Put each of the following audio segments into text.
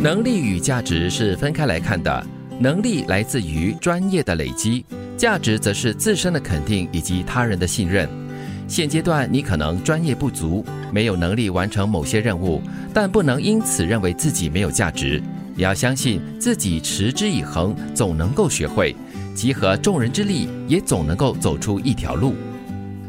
能力与价值是分开来看的，能力来自于专业的累积，价值则是自身的肯定以及他人的信任。现阶段你可能专业不足，没有能力完成某些任务，但不能因此认为自己没有价值。你要相信自己持之以恒，总能够学会；集合众人之力，也总能够走出一条路。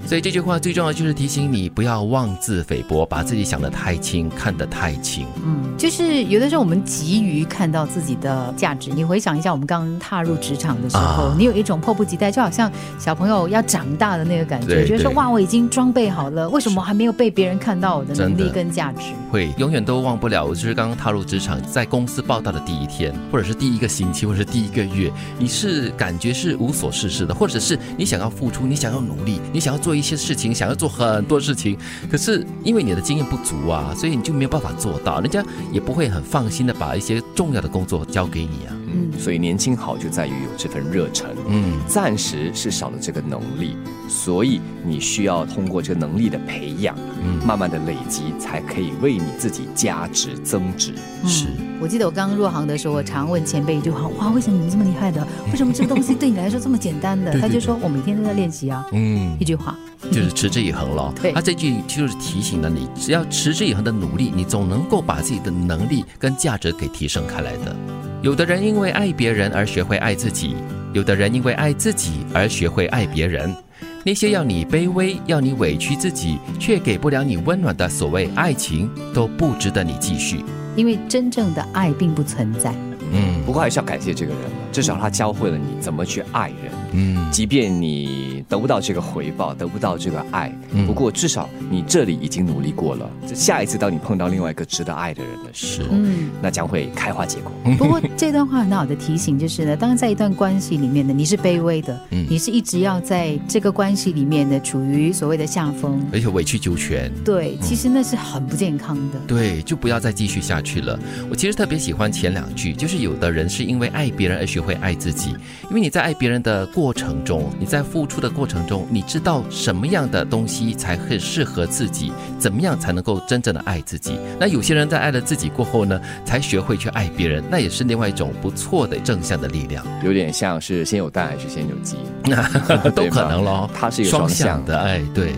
所以这句话最重要就是提醒你不要妄自菲薄，把自己想得太轻，看得太轻。嗯，就是有的时候我们急于看到自己的价值。你回想一下，我们刚踏入职场的时候，你有一种迫不及待，就好像小朋友要长大的那个感觉，觉得说哇，我已经装备好了，为什么还没有被别人看到我的能力跟价值？会永远都忘不了，我就是刚刚踏入职场，在公司报道的第一天，或者是第一个星期，或者是第一个月，你是感觉是无所事事的，或者是你想要付出，你想要努力，你想要做。一些事情想要做很多事情，可是因为你的经验不足啊，所以你就没有办法做到，人家也不会很放心的把一些重要的工作交给你啊。嗯，所以年轻好就在于有这份热忱。嗯，暂时是少了这个能力，所以你需要通过这个能力的培养，嗯，慢慢的累积，才可以为你自己加值增值。是。我记得我刚刚入行的时候，我常问前辈一句话：哇，为什么你们这么厉害的？为什么这个东西对你来说这么简单的？他就说：我每天都在练习啊。嗯，一句话就是持之以恒咯。对，他这句就是提醒了你，只要持之以恒的努力，你总能够把自己的能力跟价值给提升开来的。有的人因为爱别人而学会爱自己，有的人因为爱自己而学会爱别人。那些要你卑微、要你委屈自己，却给不了你温暖的所谓爱情，都不值得你继续。因为真正的爱并不存在。嗯，不过还是要感谢这个人至少他教会了你怎么去爱人。嗯，即便你得不到这个回报，得不到这个爱，不过至少你这里已经努力过了。下一次当你碰到另外一个值得爱的人的时候，嗯，那将会开花结果。不过这段话很好的提醒就是呢，当在一段关系里面呢，你是卑微的，嗯，你是一直要在这个关系里面呢，处于所谓的下风，而且委曲求全。对，其实那是很不健康的。对，就不要再继续下去了。我其实特别喜欢前两句，就是有的人是因为爱别人而学会爱自己，因为你在爱别人的。过程中，你在付出的过程中，你知道什么样的东西才会适合自己，怎么样才能够真正的爱自己？那有些人在爱了自己过后呢，才学会去爱别人，那也是另外一种不错的正向的力量。有点像是先有蛋还是先有鸡，都可能咯。它是一个双向的哎。对，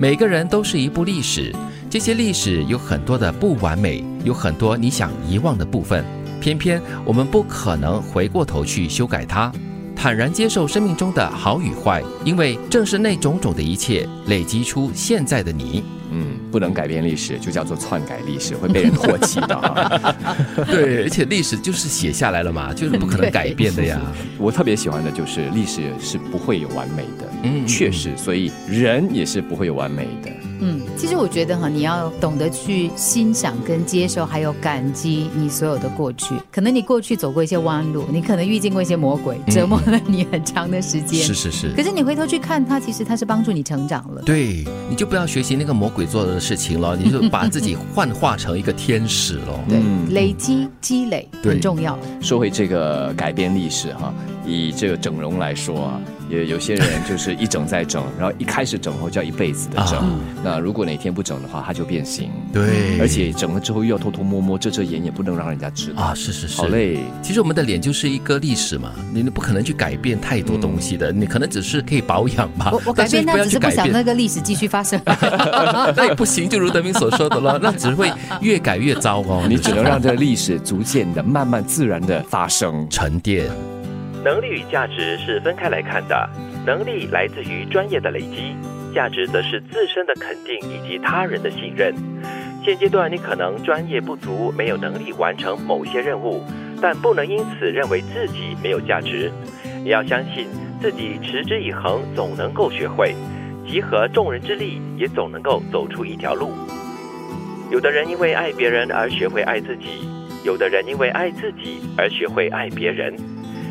每个人都是一部历史，这些历史有很多的不完美，有很多你想遗忘的部分，偏偏我们不可能回过头去修改它。坦然接受生命中的好与坏，因为正是那种种的一切累积出现在的你。嗯，不能改变历史，就叫做篡改历史，会被人唾弃的。对，而且历史就是写下来了嘛，就是不可能改变的呀。我特别喜欢的就是历史是不会有完美的，嗯，确实，所以人也是不会有完美的。嗯，其实我觉得哈，你要懂得去欣赏、跟接受，还有感激你所有的过去。可能你过去走过一些弯路，你可能遇见过一些魔鬼，折磨了你很长的时间。是是是。可是你回头去看它，其实它是帮助你成长了。对，你就不要学习那个魔鬼做的事情了，你就把自己幻化成一个天使了。对，累积积累很重要。说回这个改变历史哈，以这个整容来说啊。也有些人就是一整再整，然后一开始整后就要一辈子的整。那如果哪天不整的话，它就变形。对，而且整了之后又要偷偷摸摸遮遮掩，掩不能让人家知道啊。是是是，好累。其实我们的脸就是一个历史嘛，你不可能去改变太多东西的，你可能只是可以保养吧。我我改变，那只是不想那个历史继续发生。那也不行，就如德明所说的了，那只会越改越糟哦。你只能让这个历史逐渐的、慢慢、自然的发生沉淀。能力与价值是分开来看的，能力来自于专业的累积，价值则是自身的肯定以及他人的信任。现阶段你可能专业不足，没有能力完成某些任务，但不能因此认为自己没有价值。你要相信自己持之以恒，总能够学会；集合众人之力，也总能够走出一条路。有的人因为爱别人而学会爱自己，有的人因为爱自己而学会爱别人。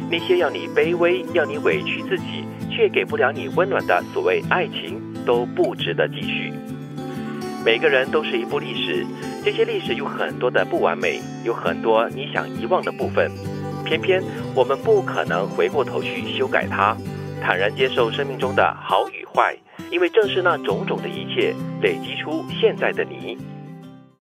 那些要你卑微、要你委屈自己，却给不了你温暖的所谓爱情，都不值得继续。每个人都是一部历史，这些历史有很多的不完美，有很多你想遗忘的部分，偏偏我们不可能回过头去修改它。坦然接受生命中的好与坏，因为正是那种种的一切累积出现在的你。